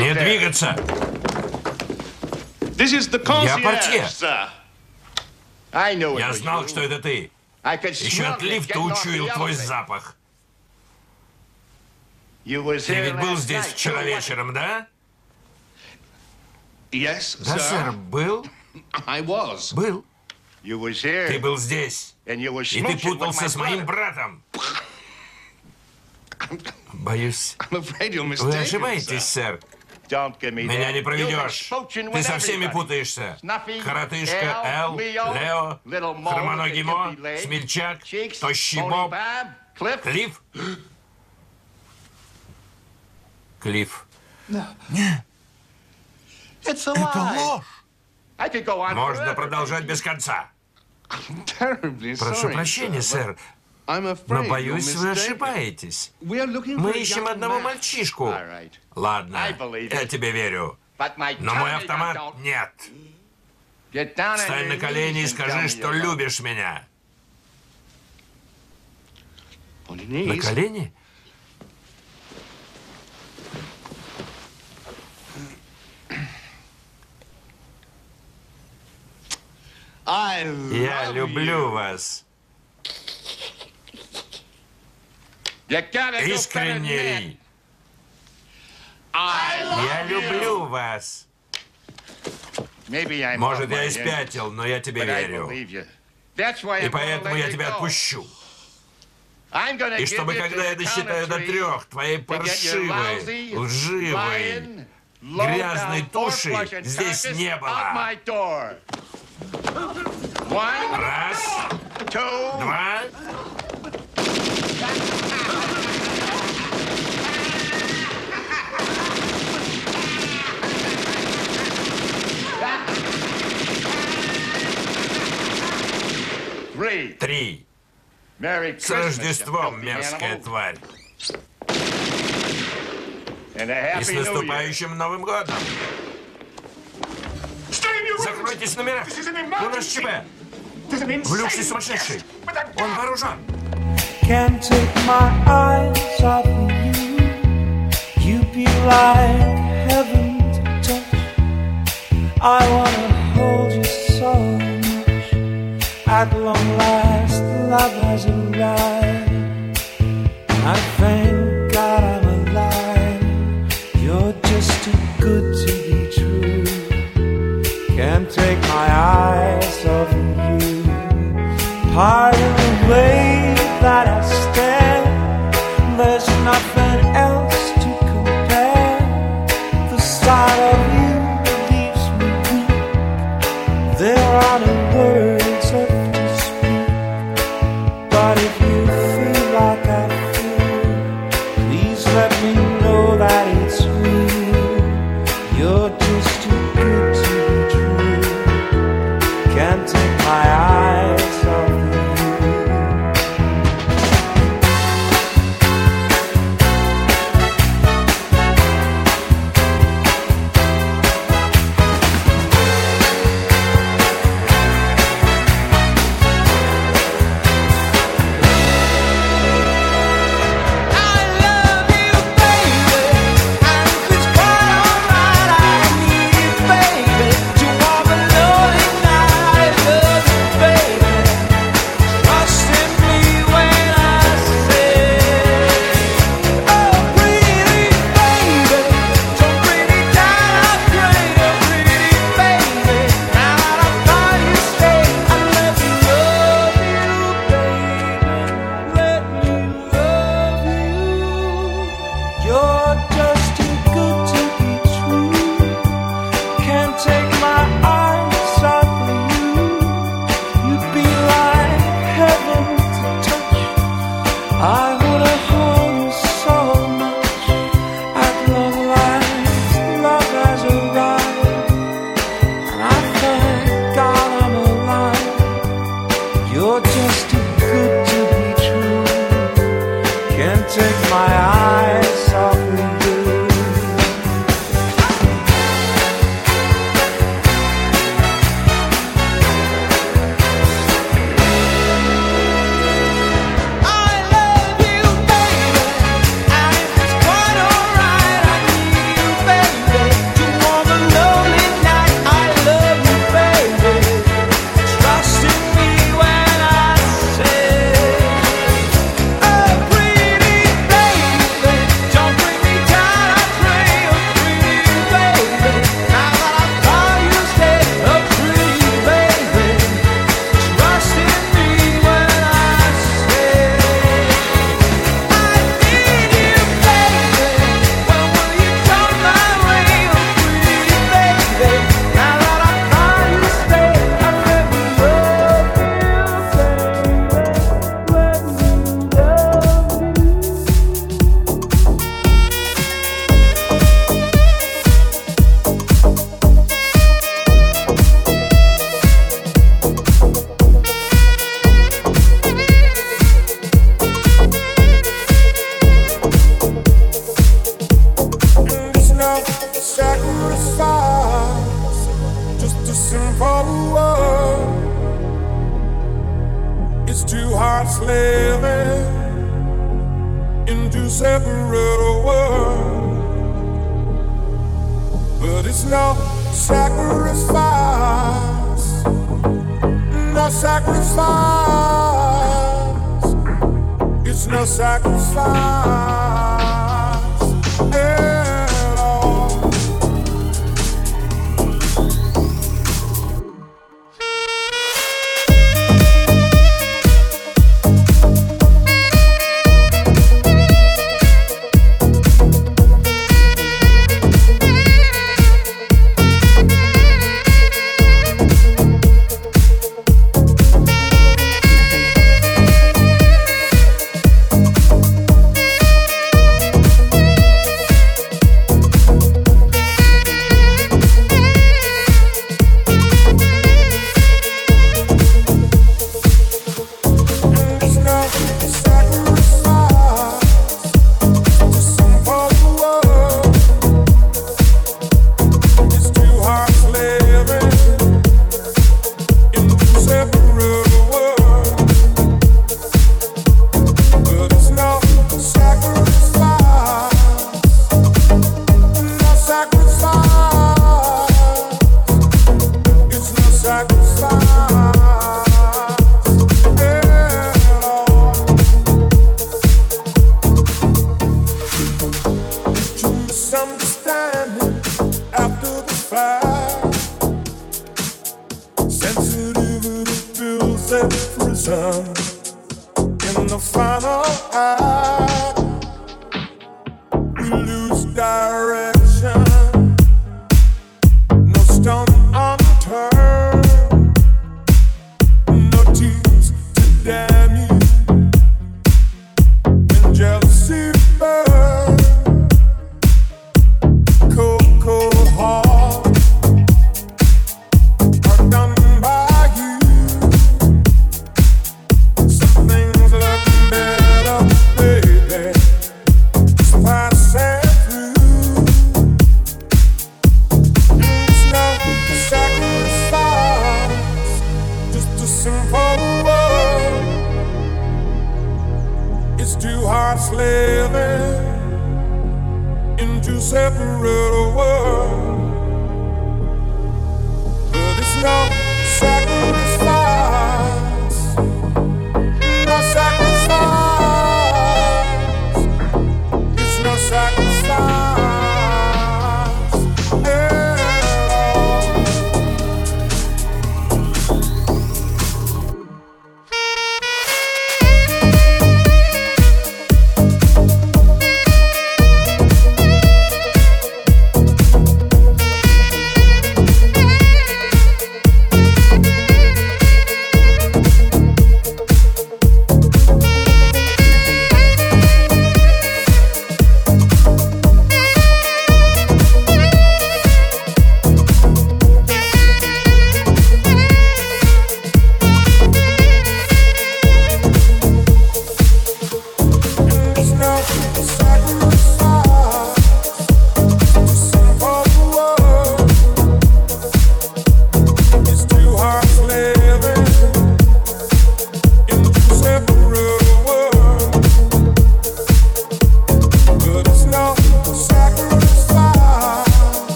Не двигаться. Я портье. Я знал, что это ты. Еще от лифта учуял твой запах. Ты ведь был здесь вчера вечером, да? Да, сэр, был. Был. Ты был здесь. И ты путался с моим братом. Боюсь, вы ошибаетесь, сэр. Меня не проведешь. Ты со всеми путаешься. Коротышка, Эл, Лео, Little Mo, хромоногий the Мо, hippie leg, смельчак, тощий Боб. Клифф. Клифф. Could go on Можно продолжать без конца. Прошу прощения, сэр, но боюсь, вы ошибаетесь. Мы ищем одного мальчишку. Ладно, я тебе верю. Но мой автомат нет. Встань на колени и скажи, что любишь меня. На колени? Я люблю вас. Искренней. Я люблю вас. Может, я и hinges, спятил, но я тебе верю. И поэтому я тебя отпущу. И чтобы, когда я досчитаю до трех, твоей паршивой, лживой, грязной туши здесь не было. Раз, два. Три. С Рождеством, мерзкая тварь. И с наступающим Новым годом. Закройтесь номера. У нас ЧП. Влюбший сумасшедший. Он вооружен. Can't take my eyes off of you. You be like heaven to touch. I wanna hold. At long last, love has arrived. I thank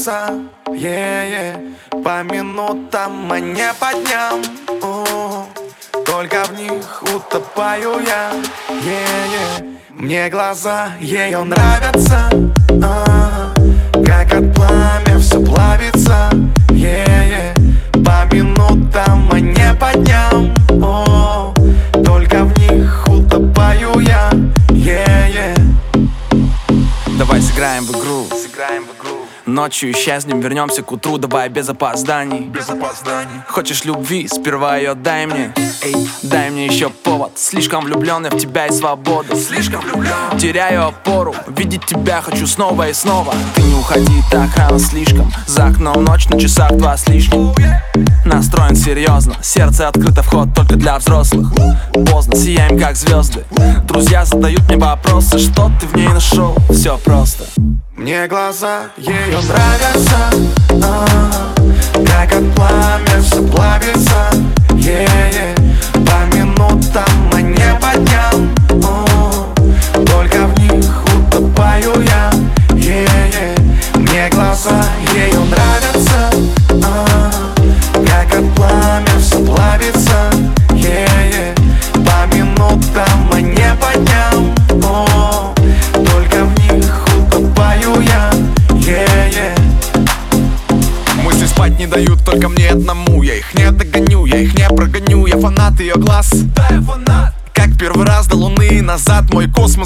плавится е -е. По минутам, а не по дням Только в них утопаю я е -е. Мне глаза ее нравятся а Как Ночью. Исчезнем, вернемся к утру, давай без опозданий. Без опозданий. Хочешь любви, сперва ее дай мне. Эй, дай мне еще повод. Слишком влюбленный в тебя и свободу. Слишком влюблен Теряю опору, видеть тебя хочу снова и снова. Ты не уходи так рано слишком. За окном ночь на часах два с лишним. Настроен серьезно, сердце открыто, вход только для взрослых. Поздно, сияем как звезды Друзья задают мне вопросы, что ты в ней нашел? Все просто мне глаза ее нравятся а,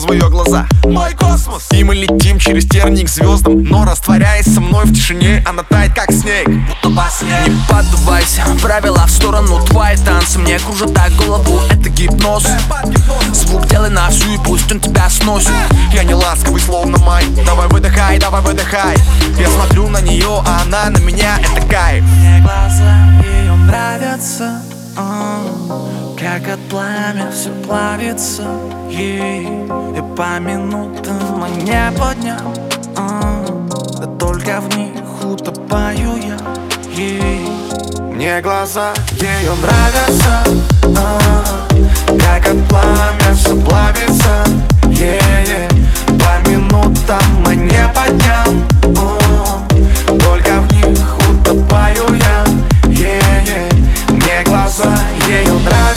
в ее глаза. Мой космос. И мы летим через терник звездам Но растворяясь со мной в тишине Она тает как снег. Будто во сне Не поддувайся, правила в сторону Твои танцы. Мне кружат так голову. Это гипноз. Звук делай на всю и пусть он тебя сносит. Я не ласковый, словно май. Давай выдыхай, давай выдыхай. Я смотрю на нее, а она на меня. Это кайф. Мне глаза ее нравятся Как от пламя все плавится ей И по минутам, а не по дням а, Да только в них утопаю я ей Мне глаза ее нравятся а, Как от пламя все плавится е -е. По минутам, а не по дням о, Только в них утопаю я -е. Мне глаза ее нравятся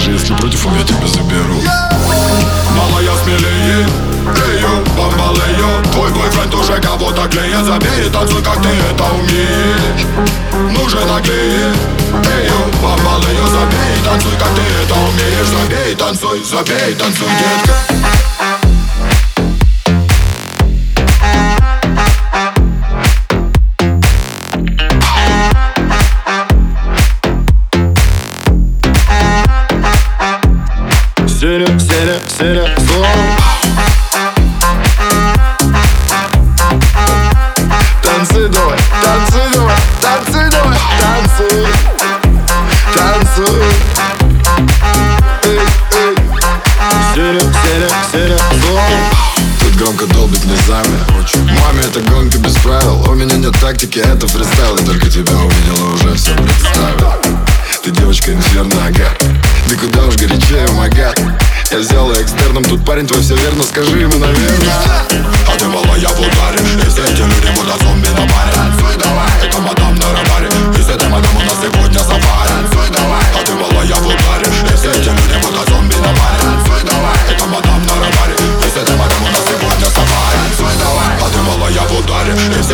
даже если против, я тебя заберу. Малая смелее Эйо, бомбалею Твой бойфренд уже кого-то клеит Забей и танцуй, как ты это умеешь. Нужен наклеит Эйо, бомбалею Забей и танцуй, как ты это умеешь. Забей и танцуй, забей и танцуй, детка тактики, это фристайл И только тебя увидела, уже все представил Ты девочка инферно, ага Ты куда уж горячее, магат Я взял экстерном, тут парень твой все верно Скажи ему, наверное. А ты мала, я в ударе И все эти люди будто зомби на баре. Танцуй давай, это мадам на радаре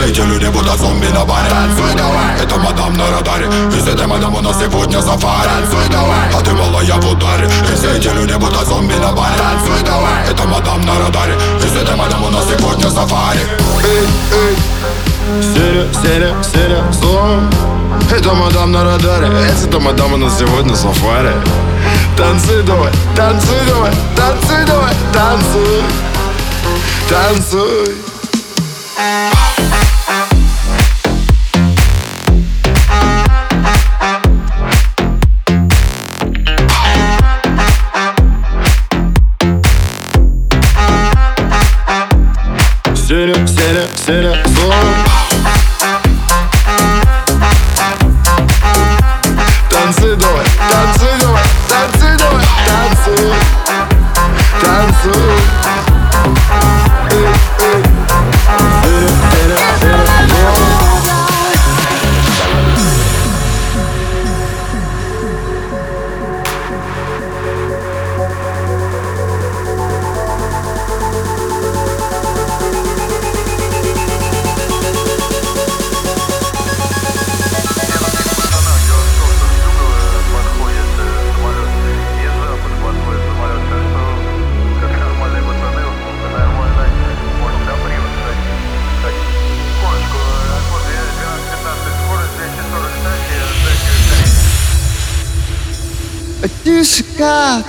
эти люди будто зомби на баре. Танцуй давай, это мадам на радаре. И с этой мадам у нас сегодня сафари Танцуй давай, а ты мала, я в ударе. И все эти люди будто зомби на баре. Танцуй давай, это мадам на радаре. И с этой мадам у нас сегодня сафари Эй, эй. Серя, серя, серя, зло Это мадам на радаре. Это мадам у нас сегодня сафари Танцуй давай, танцуй давай, танцуй давай, танцуй. Танцуй. Серя, 있을까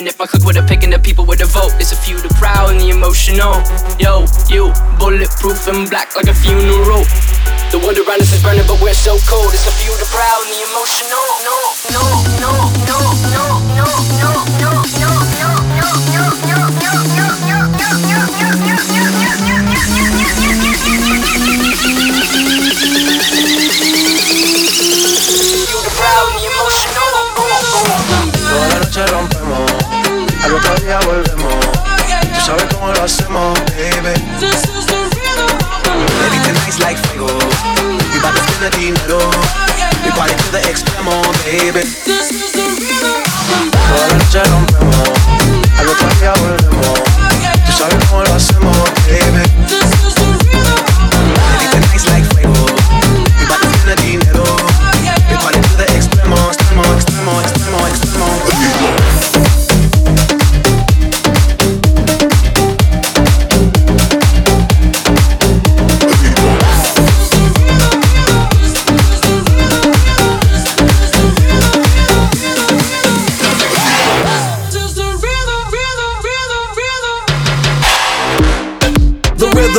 Even if I cook with a pick and the people with a vote, it's a few the proud and the emotional. Yo, you, bulletproof and black like a funeral. The world around us is burning, but we're so cold. It's a few the proud and the emotional. No, no, no, no, no, no, no, no, no, no, no, no, no, no, no. Toda la noche rompemos, al otro día volvemos. Tú sabes cómo lo hacemos, baby. Baby, tonight's like fuego. We bout to spend the dinero. We party to the extremo, baby. Toda la noche rompemos, al otro día volvemos. Tú sabes cómo lo hacemos. Baby,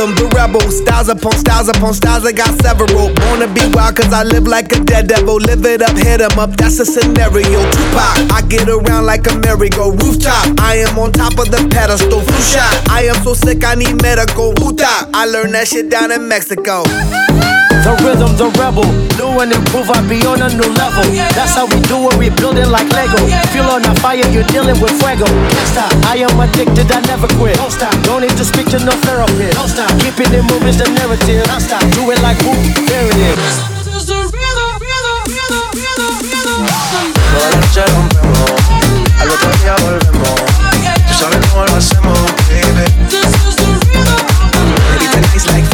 The rhythm, the rebel, styles upon styles upon styles. I got several. Wanna be wild cause I live like a dead devil. Live it up, hit 'em up, that's a scenario. Tupac, I get around like a merry-go rooftop. I am on top of the pedestal, flu shot. I am so sick, I need medical. Puta, I learned that shit down in Mexico. The rhythm, the rebel. New and improve, I'll be on a new level. That's how we do it, we building like Lego. Feel on a fire, you're dealing with fuego. Stop. I am addicted, I never quit. Don't stop. Don't need to speak to no therapist. Don't stop. Keeping it moving's the narrative. Don't stop. Do it like whoop, there it is. Toda la noche rompemos, al otro día volvemos. Tú sabes cómo lo hacemos, baby. Baby, like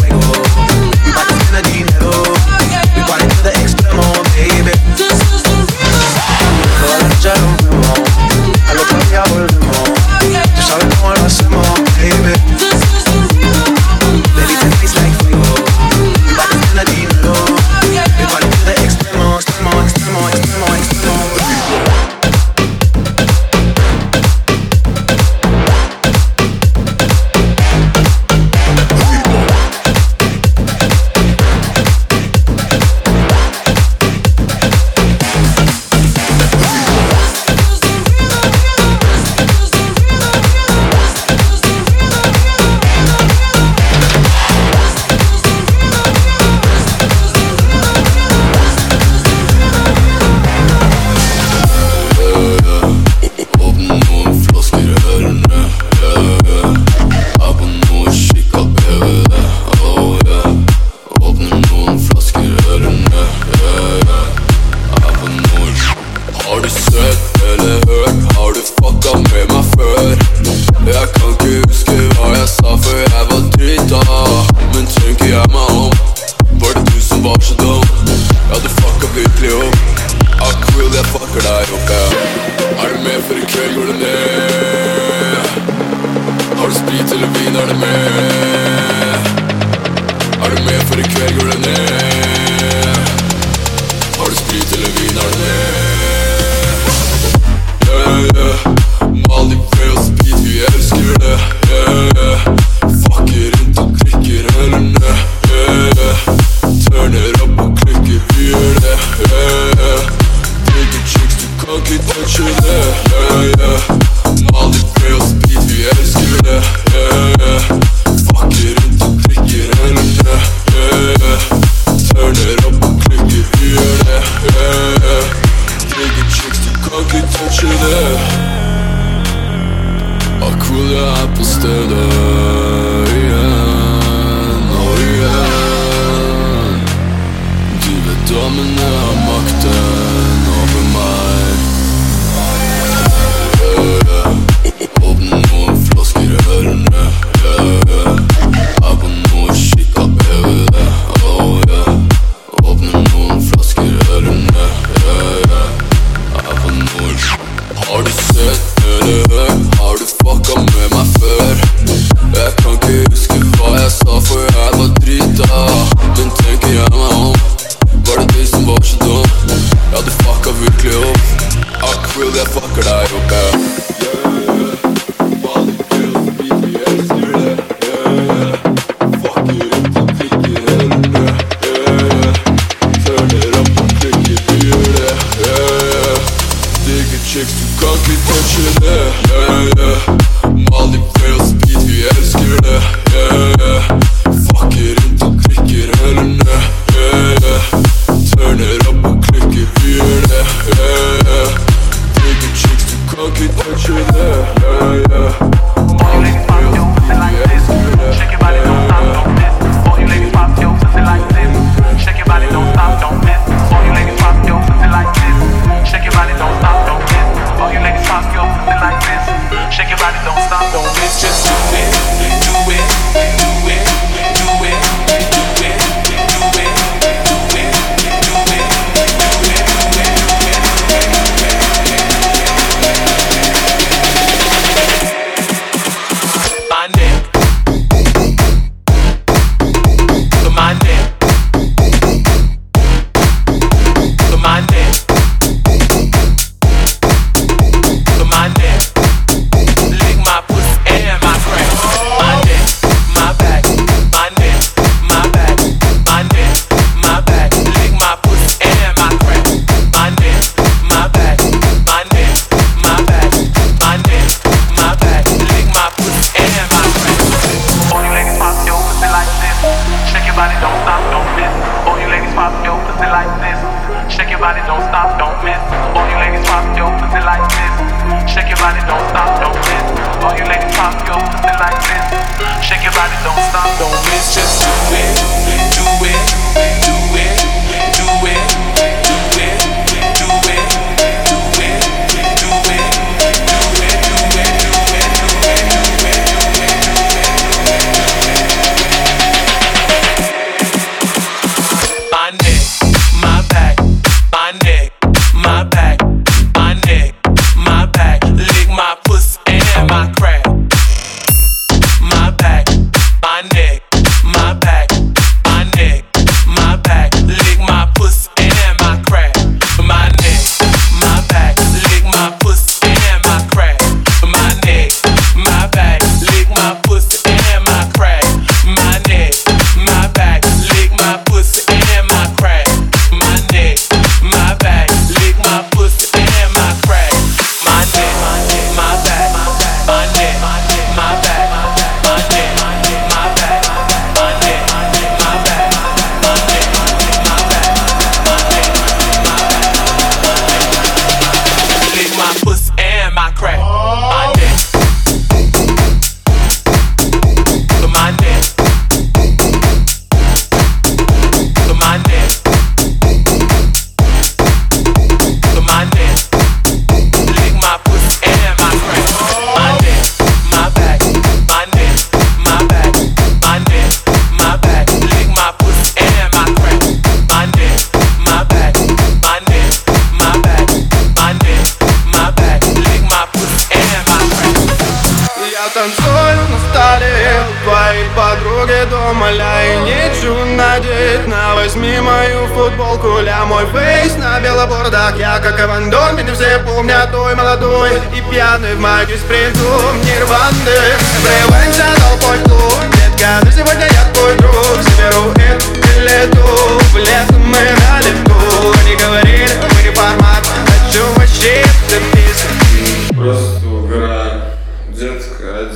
танцую на столе. Твои подруги дома ля и нечего надеть На возьми мою футболку. Ля мой фейс на белобордах Я как Иван Дон, меня все помнят той молодой И пьяный в майке спринту, принтом Нирванды. Врываемся толпой тут Детка, ты сегодня я твой друг. Заберу эту лету В лес мы на лету. Не говорили, мы не формат. Хочу вообще записать. Просто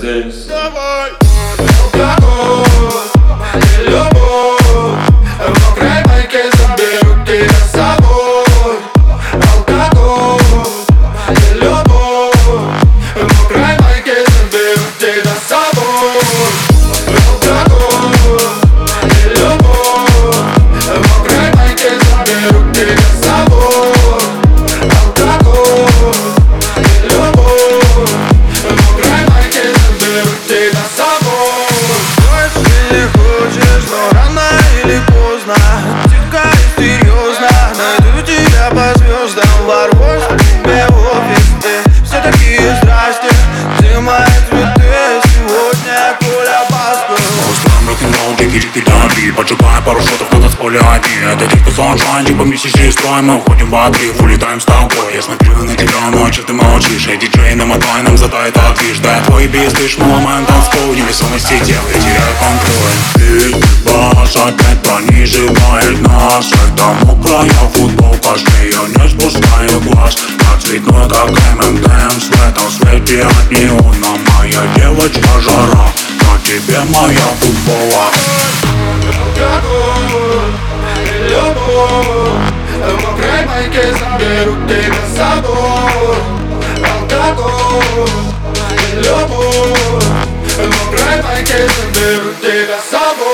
Thursdays. Bye. ты дави Поджигай пару шотов, кто-то с полями Это только саншайн, типа миссис строй Мы уходим в отрыв, улетаем с тобой. Я смотрю на тебя ночью, ты молчишь. Эй, диджей, намотай нам затает отвиж Да, твой бис, слышь, мы ломаем танцпол Невесомости тела, я теряю контроль. Ты, бас, опять пронизывает нас а ну, Это мокрая футболка, с я не спускаю глаз. Я цветной, как ММДМ, в этом свете от неона Моя девочка жара. На тебе моя Любовь В мокрой майке заберу тебя с собой Алкоголь Любовь В мокрой майке заберу тебя с собой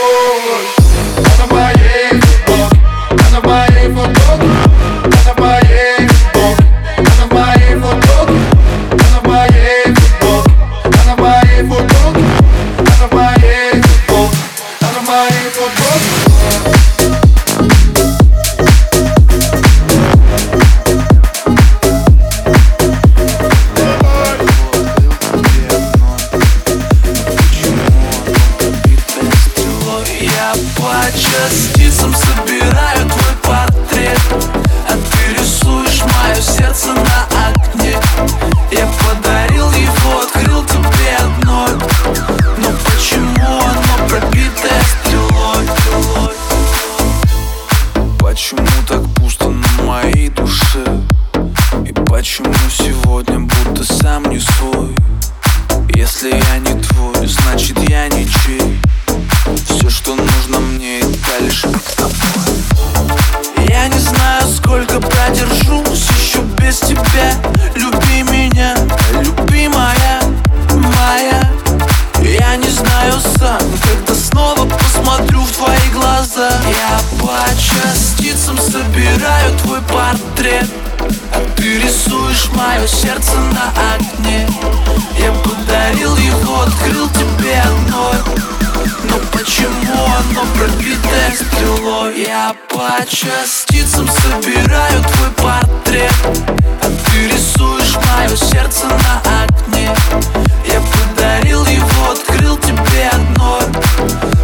почему сегодня будто сам не свой? Если я не твой, значит я ничей Все, что нужно мне, это лишь быть тобой. Я не знаю, сколько продержусь еще без тебя. Люби меня, любимая моя. Я не знаю сам, когда снова посмотрю в твои глаза. Я по частицам собираю твой портрет рисуешь мое сердце на окне Я подарил его, открыл тебе одной. Но почему оно пробитое стрелой? Я по частицам собираю твой портрет. А ты рисуешь мое сердце на окне Я подарил его, открыл тебе одной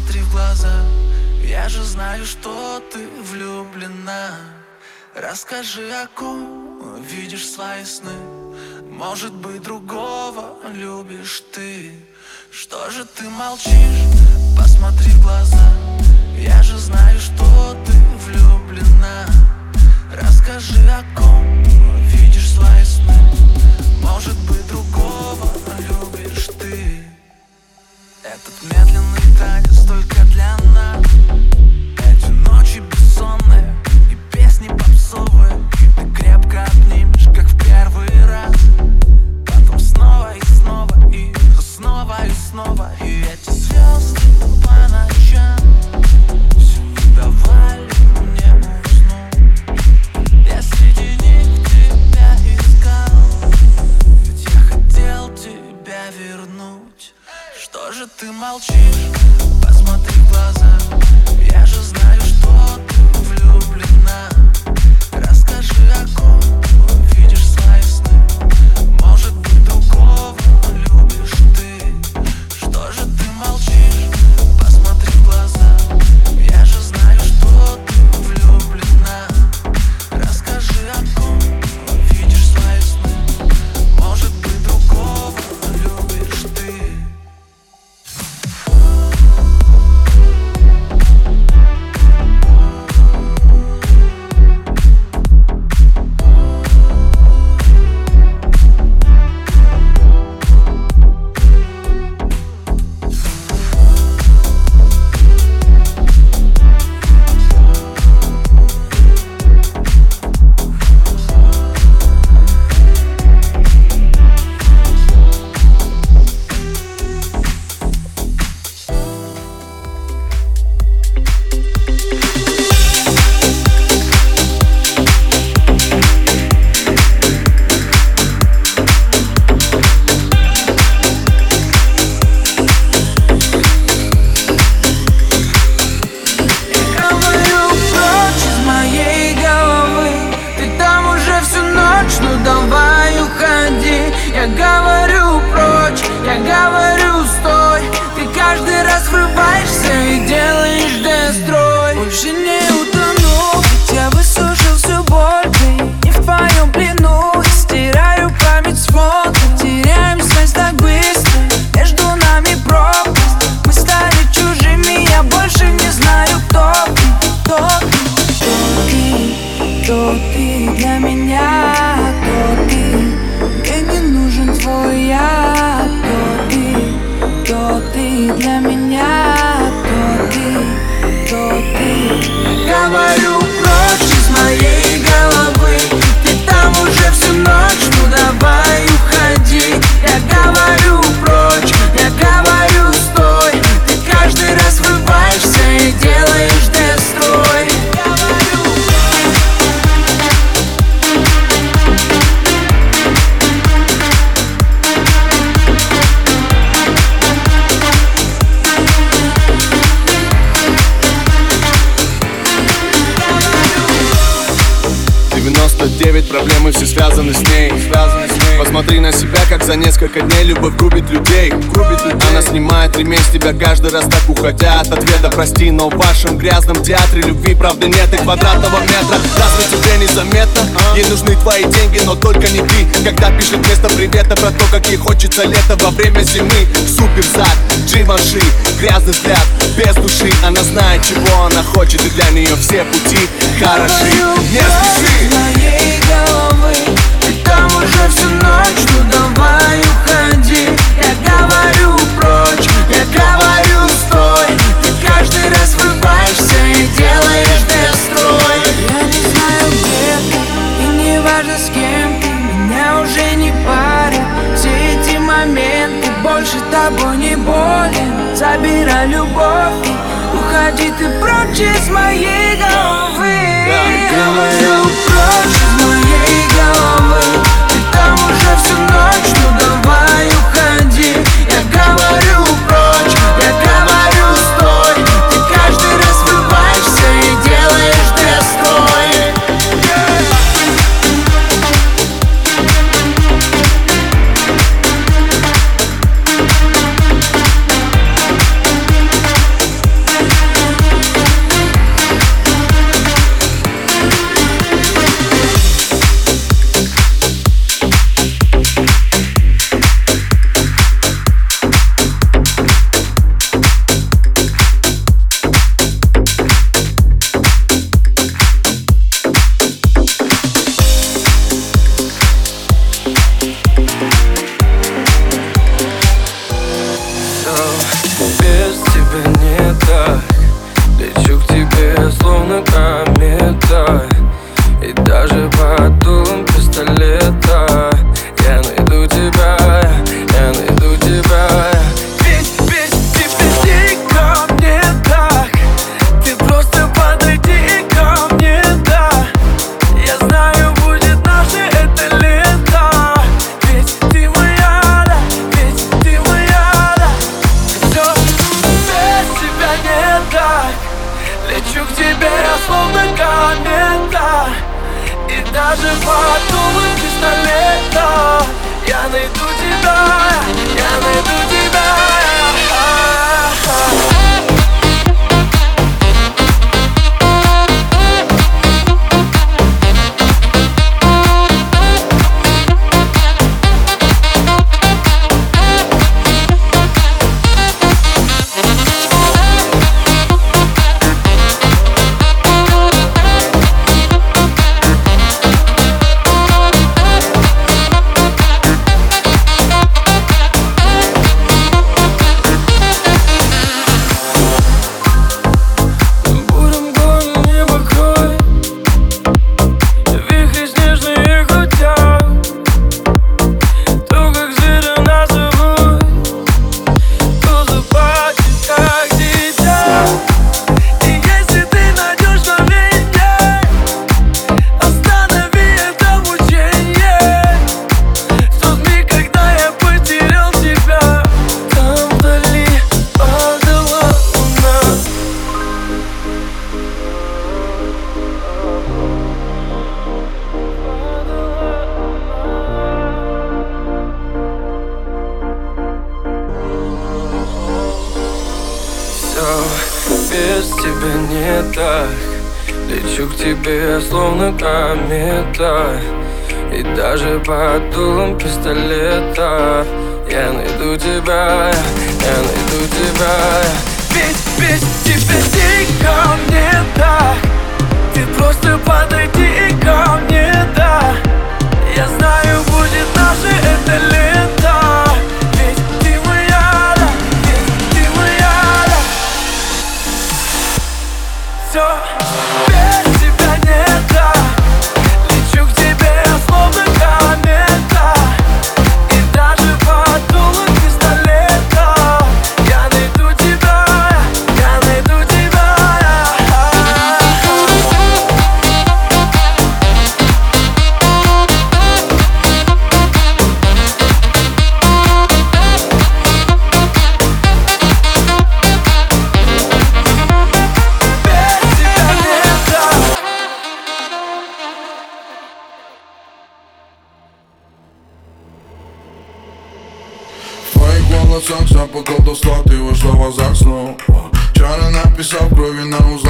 смотри в глаза. Я же знаю, что ты влюблена. Расскажи, о ком видишь свои сны. Может быть, другого любишь ты. Что же ты молчишь? Посмотри в глаза. Я же знаю, что ты влюблена. Расскажи, о ком видишь свои сны. Может быть, другого любишь ты. Этот медленный танец только для нас. Эти ночи бессонные и песни попсовые. Ты крепко обнимешь, как в первый раз. Потом снова и снова и снова и снова. И эти звезды тумана же ты молчишь? Посмотри в глаза Я же знаю, что ты влюблена как за несколько дней любовь губит людей Она снимает ремень с тебя каждый раз так уходя от ответа. Прости, но в вашем грязном театре любви правды нет и квадратного метра. Разве тебе незаметно? Ей нужны твои деньги, но только не ты. Когда пишет вместо привета про то, как ей хочется лето во время зимы. Супер зад, Дживанши, грязный взгляд, без души. Она знает, чего она хочет, и для нее все пути хороши. Не спеши! моей головы Ты там уже всю ночь, ну давай уходи. Я говорю прочь, я говорю стой. Ты каждый раз врываешься и делаешь бесстрой Я не знаю где ты, и не важно с кем ты. Меня уже не парят все эти моменты. Больше тобой не болен, забирай любовь Уходи. Ты прочь из моей головы. Говорю прочь из моей головы Ты там уже всю ночь, ну давай написал в крови на узлах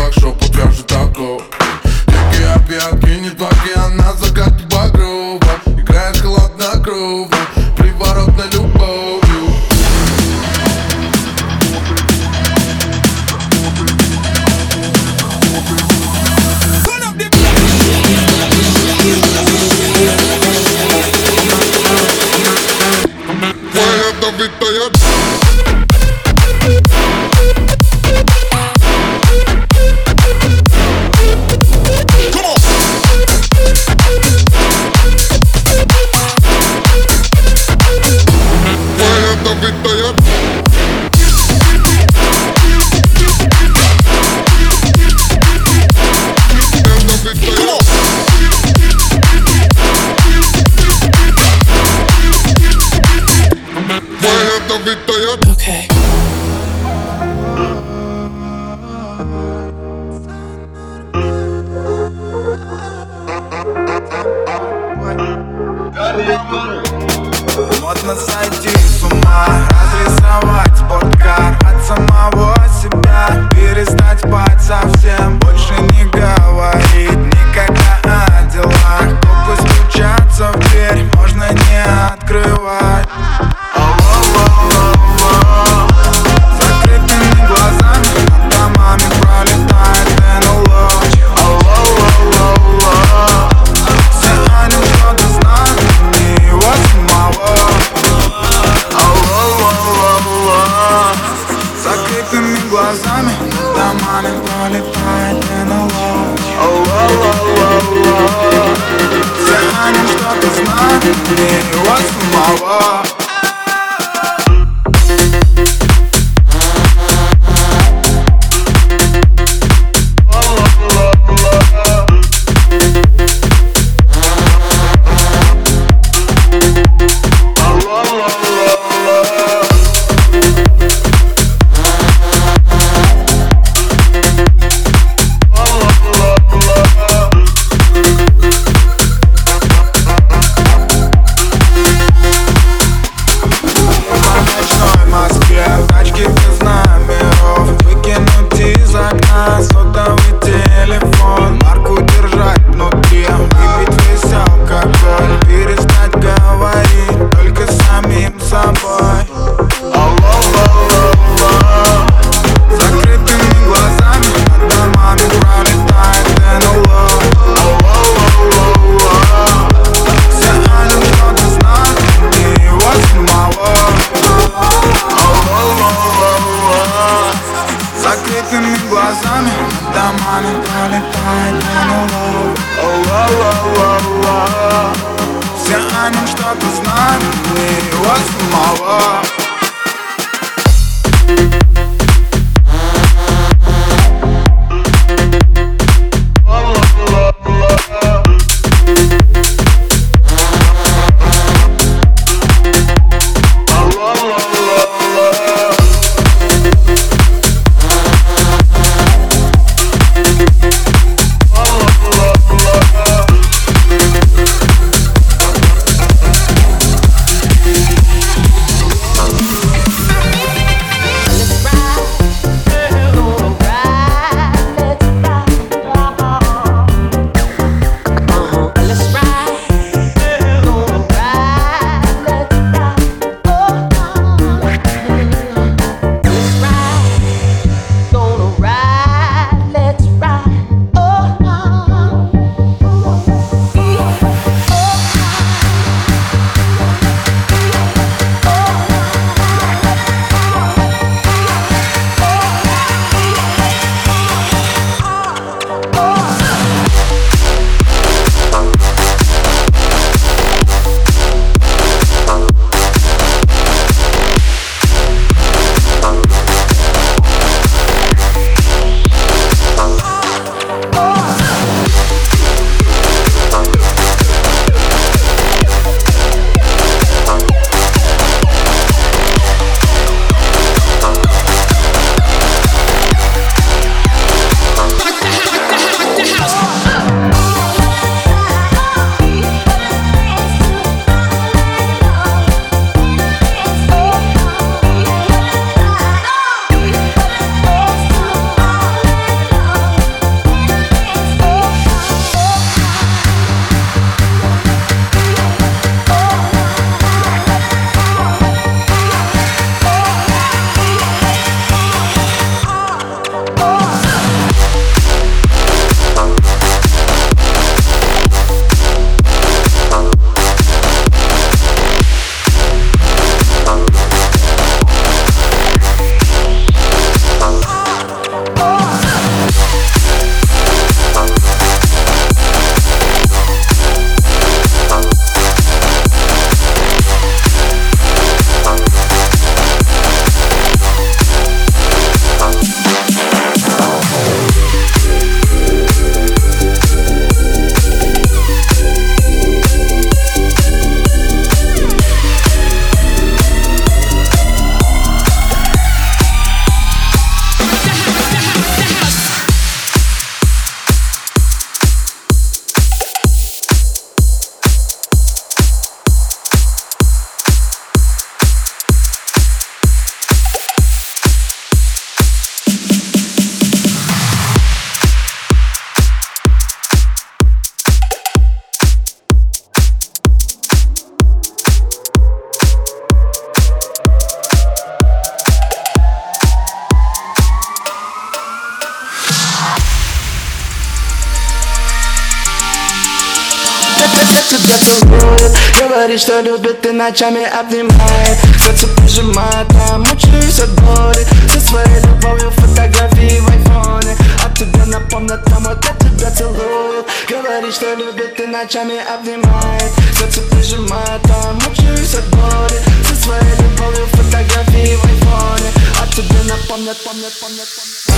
что любит и ночами обнимает. Сердце прижимает, а мучаюсь от боли. Со своей любовью фотографии в айфоне. А тебе напомнят, там вот я тебя целую. Говорит, что любит и ночами обнимает. Сердце прижимает, а мучаюсь от боли. Со своей любовью фотографии в айфоне. А тебе напомнят, помнят, помнят, помнят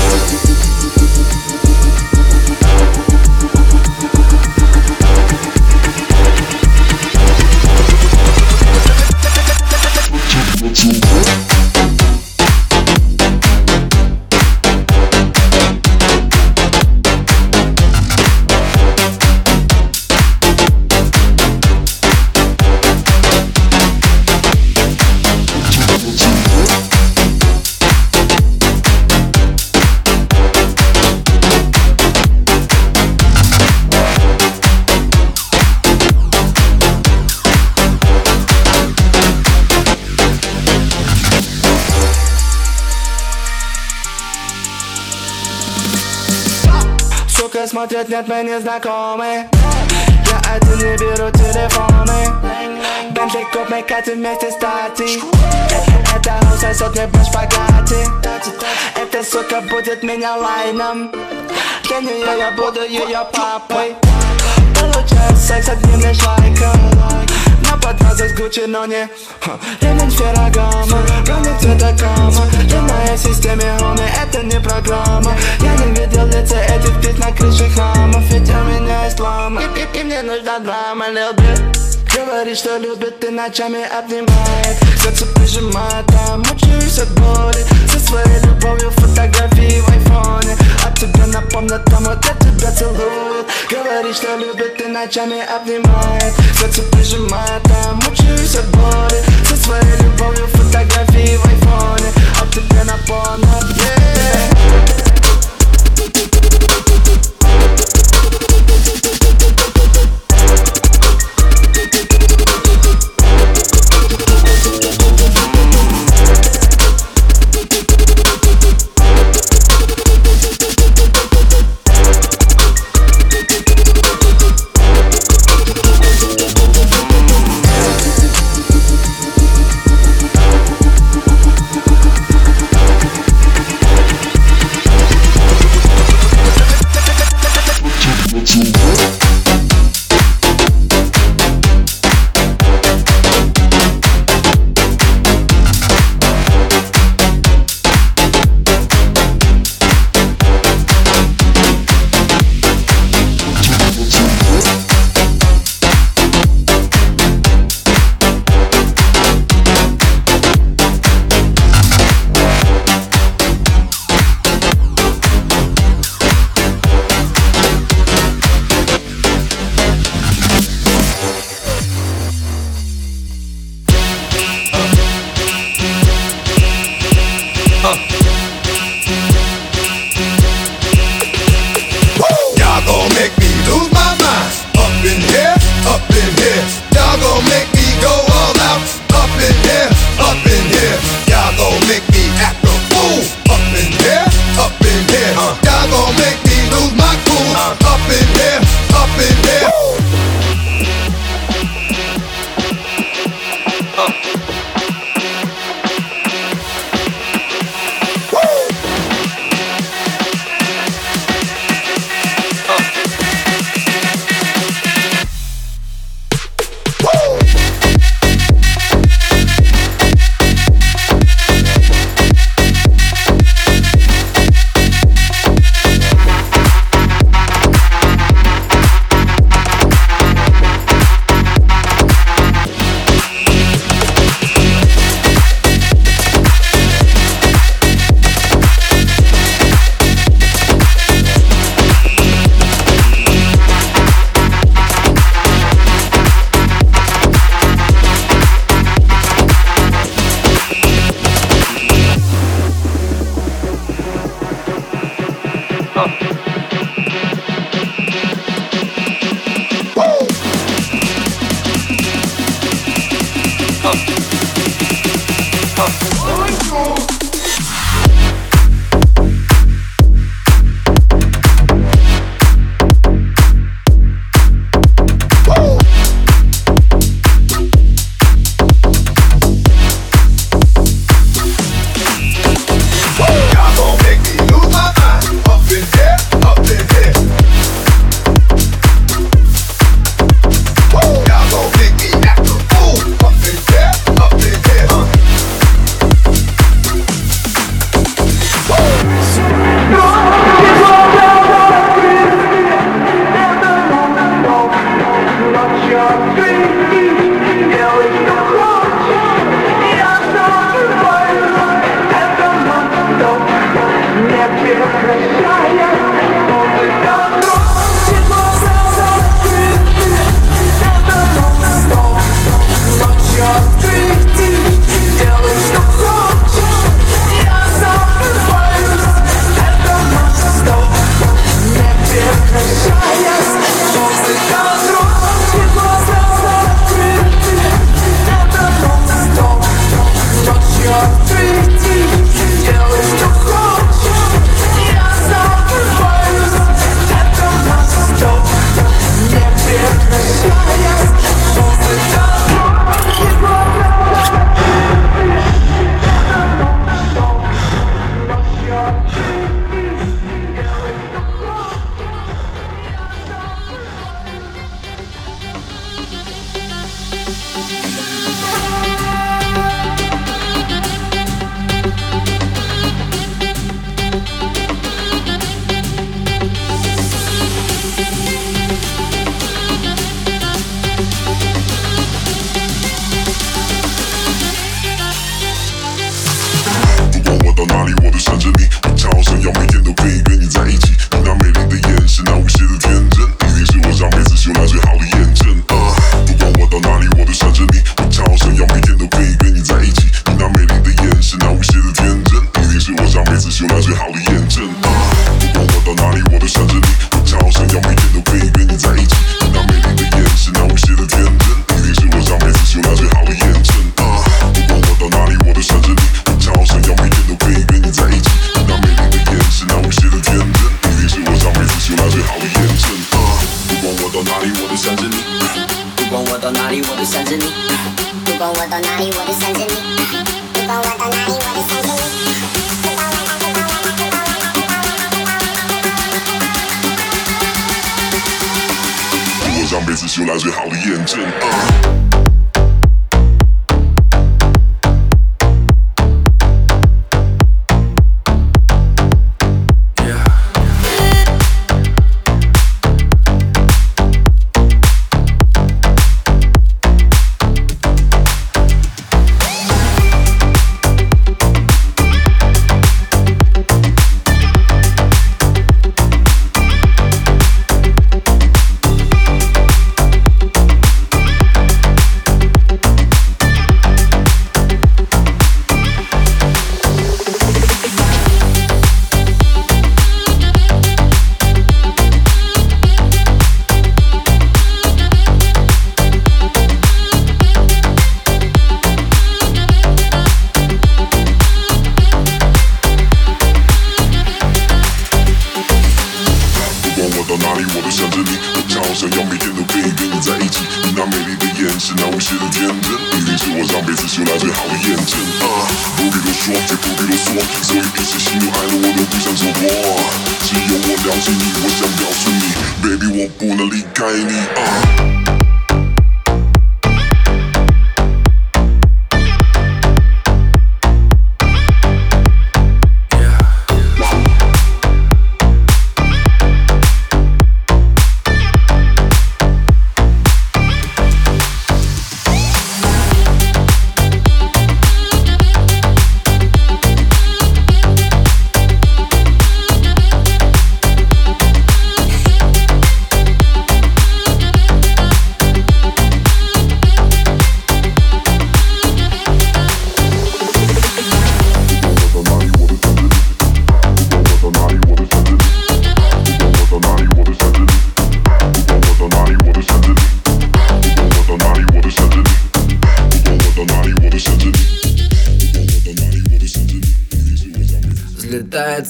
смотрят, нет, мы не знакомы. Я один не беру телефоны. Бентли коп, мы катим вместе стати Это хаус мне по шпагате Эта сука будет меня лайном. Для нее я буду ее папой. Получаю секс одним лишь лайком. На подвязах с Гуччи, но не Ремень Феррагама, броник цвета кама В моей системе хоми, это не программа любит Говорит, что любит и ночами обнимает. Сердце прижимает, а мучаюсь от боли. Со своей любовью фотографии в айфоне. А тебе напомнят, там вот я тебя целует Говорит, что любит и ночами обнимает. Сердце прижимает, а мучаюсь от боли. Со своей любовью фотографии в айфоне. А тебе напомнят, yeah 来最好的验证。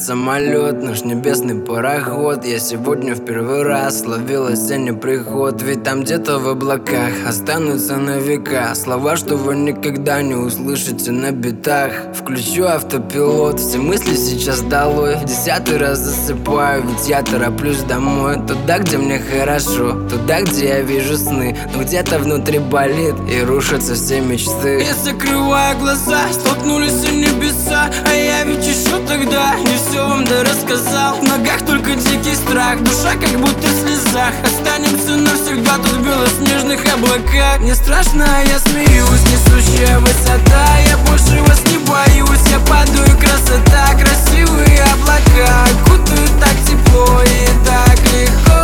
Самолет, наш небесный пароход. Я сегодня в первый раз словил осенний приход. Ведь там где-то в облаках останутся на века Слова, что вы никогда не услышите на битах Включу автопилот, все мысли сейчас долой. В десятый раз засыпаю, ведь я тороплюсь домой. Туда, где мне хорошо, туда, где я вижу сны. Но где-то внутри болит и рушатся все мечты. Я закрываю глаза, столкнулись все небеса. А я ведь еще тогда не все вам да рассказал. В ногах только дикий страх, душа как будто в слезах. Останемся навсегда тут в белоснежных облаках. Не страшно, я смеюсь, несущая высота. Я больше вас не боюсь, я падаю, красота Красивые облака окутают так тепло и так легко.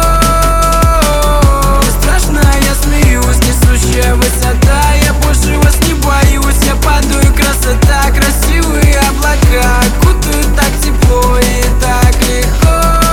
Страшно, я смеюсь, несущая высота Я больше вас не боюсь, я падаю, красота Красивые облака окутают так тепло и так легко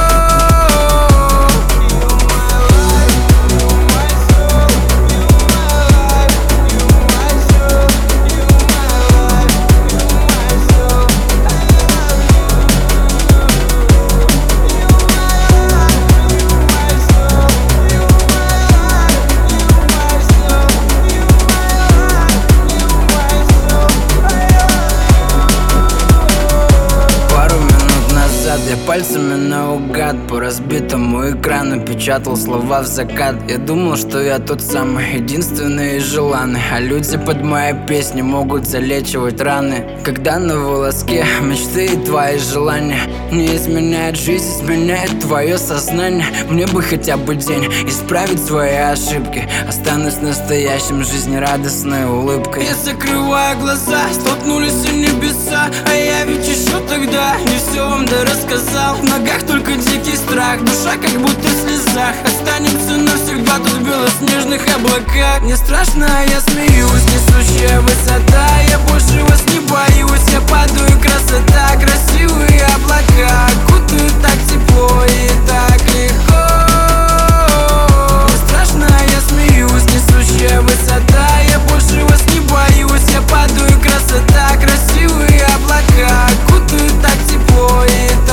пальцами наугад По разбитому экрану печатал слова в закат. Я думал, что я тот самый единственный и желанный. А люди под мои песни могут залечивать раны. Когда на волоске мечты и твои желания Не изменяет жизнь, изменяет твое сознание. Мне бы хотя бы день исправить свои ошибки. Останусь настоящим жизнерадостной улыбкой. Я закрываю глаза, столкнулись все небеса. А я ведь еще тогда не все вам да рассказал В ногах только дикий страх Душа как будто в слезах. Останемся навсегда тут в белоснежных облаках. Мне страшно, я смеюсь Несущая высота. Я больше вас не боюсь Я падаю, красота Красивые облака. Окутают так тепло и так легко. Мне страшно, я смеюсь Несущая высота. Я больше вас не боюсь Я падаю, красота Красивые облака. Окутают так тепло и так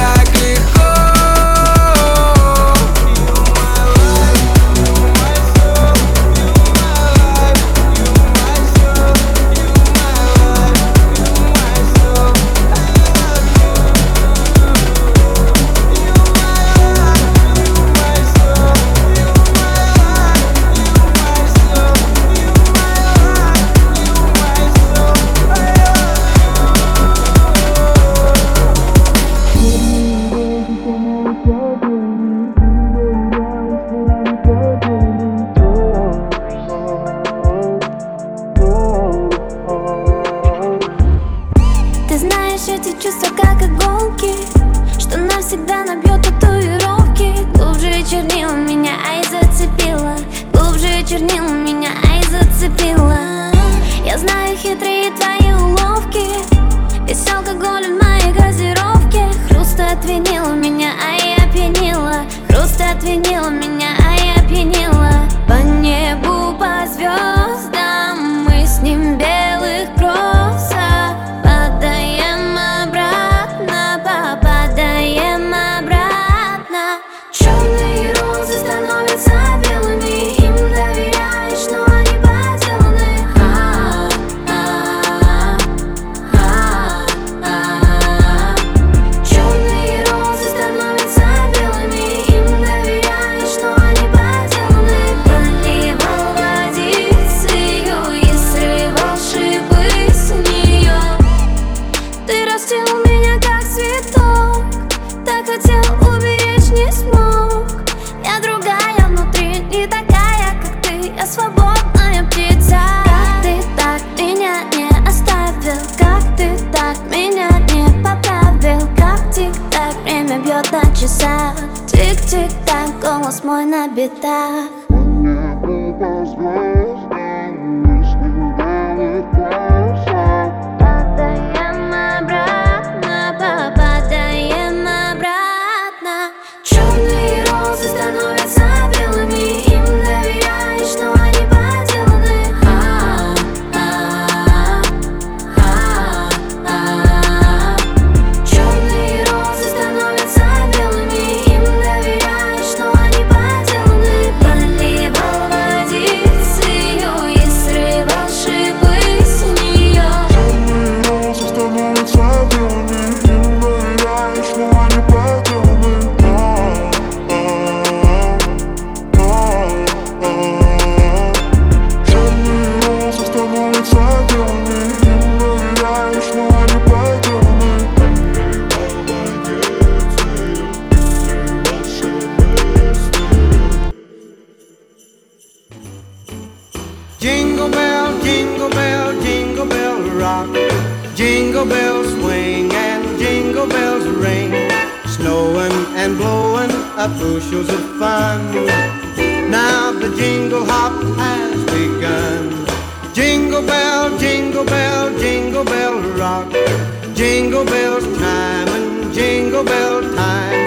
Jingle bells time and jingle bell time.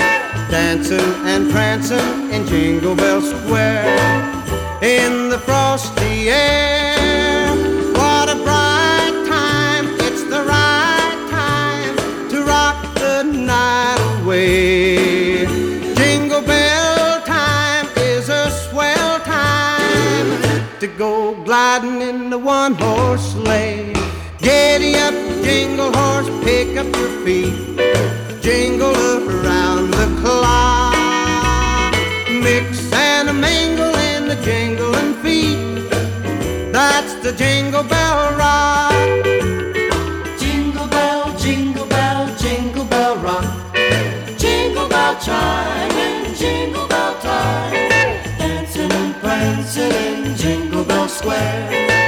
Dancing and prancing in Jingle Bell Square in the frosty air. What a bright time! It's the right time to rock the night away. Jingle bell time is a swell time to go gliding in the one horse sleigh. Giddy up, jingle horse, pick up your feet. Jingle around the clock. Mix and a mingle in the jingling feet. That's the jingle bell rock. Jingle bell, jingle bell, jingle bell rock. Jingle bell chime and jingle bell time. Dancing and prancing in Jingle Bell Square.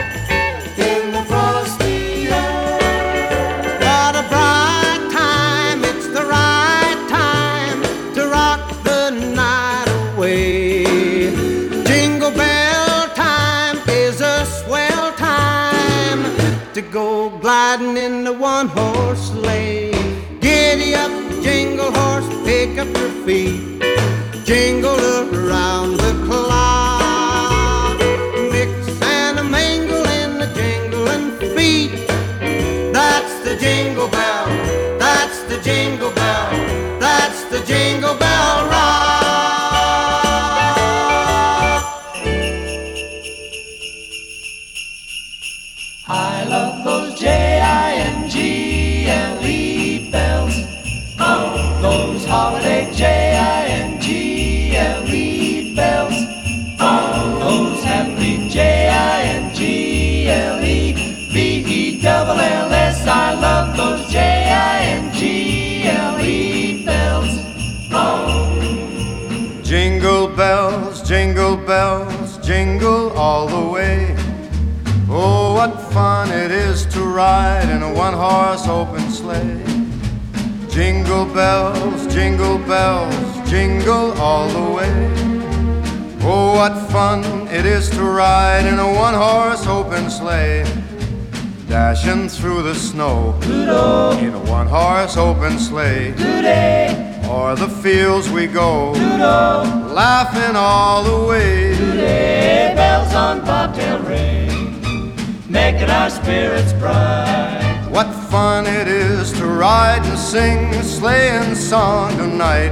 Riding in the one horse sleigh. Giddy up, jingle horse, pick up your feet, jingle around bells, jingle all the way. Oh, what fun it is to ride in a one horse open sleigh. Jingle bells, jingle bells, jingle all the way. Oh, what fun it is to ride in a one horse open sleigh. Dashing through the snow in a one horse open sleigh. O'er the fields we go, laughing all the way. Today, bells on bobtail ring, making our spirits bright. What fun it is to ride and sing a sleighing song tonight.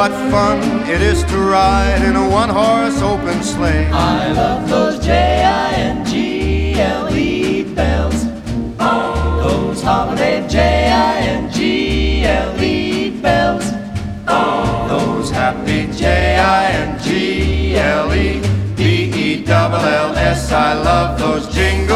what fun it is to ride in a one horse open sleigh. I love those J I N G L E bells. Those holiday J I N G L E bells. Those happy J I N G L E B E love those jingles.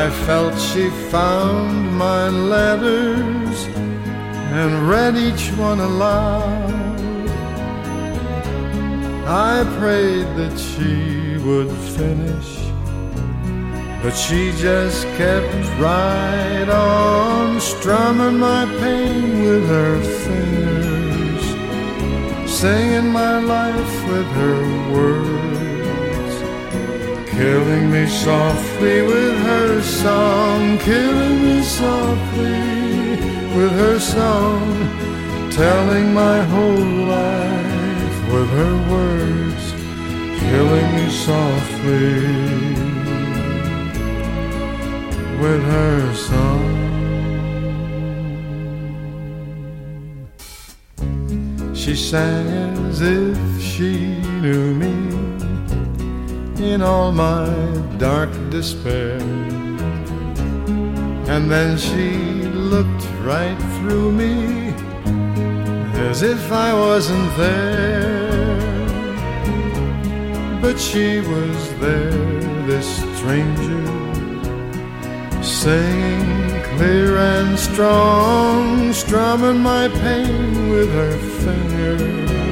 I felt she found my letters and read each one aloud. I prayed that she would finish. But she just kept right on strumming my pain with her fingers, singing my life with her words, killing me softly with her song, killing me softly with her song, telling my whole life with her words, killing me softly with her song. She sang as if she knew me in all my dark despair. And then she looked right through me as if I wasn't there. But she was there, this stranger, singing clear and strong, strumming my pain with her fingers,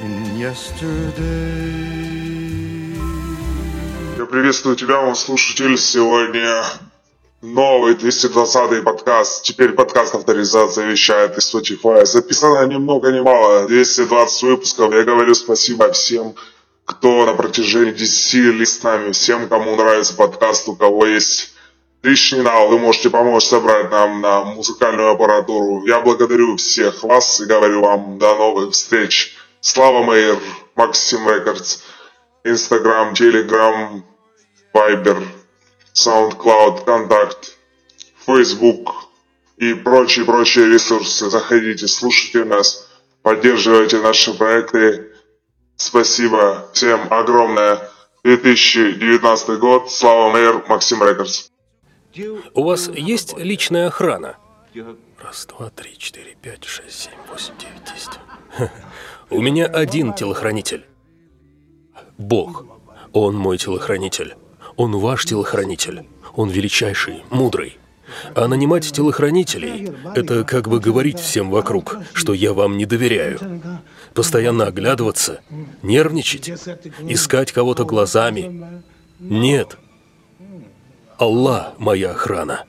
in yesterday. Я приветствую тебя, мой слушатель. Сегодня новый 220-й подкаст. Теперь подкаст авторизация вещает из Spotify. Записано ни много ни мало. 220 выпусков. Я говорю спасибо всем, кто на протяжении 10 лет с нами. Всем, кому нравится подкаст, у кого есть лишний навык, вы можете помочь собрать нам на музыкальную аппаратуру. Я благодарю всех вас и говорю вам до новых встреч. Слава Мэйр, Maxim Records, Инстаграм, Телеграм, Вайбер, SoundCloud, Контакт, Facebook и прочие-прочие ресурсы. Заходите, слушайте нас, поддерживайте наши проекты. Спасибо всем огромное. 2019 год. Слава Мэйр, Maxim Records. У вас есть личная охрана? Раз, два, три, четыре, пять, шесть, семь, восемь, девять, десять. У меня один телохранитель. Бог. Он мой телохранитель. Он ваш телохранитель. Он величайший, мудрый. А нанимать телохранителей – это как бы говорить всем вокруг, что я вам не доверяю. Постоянно оглядываться, нервничать, искать кого-то глазами. Нет. Аллах – моя охрана.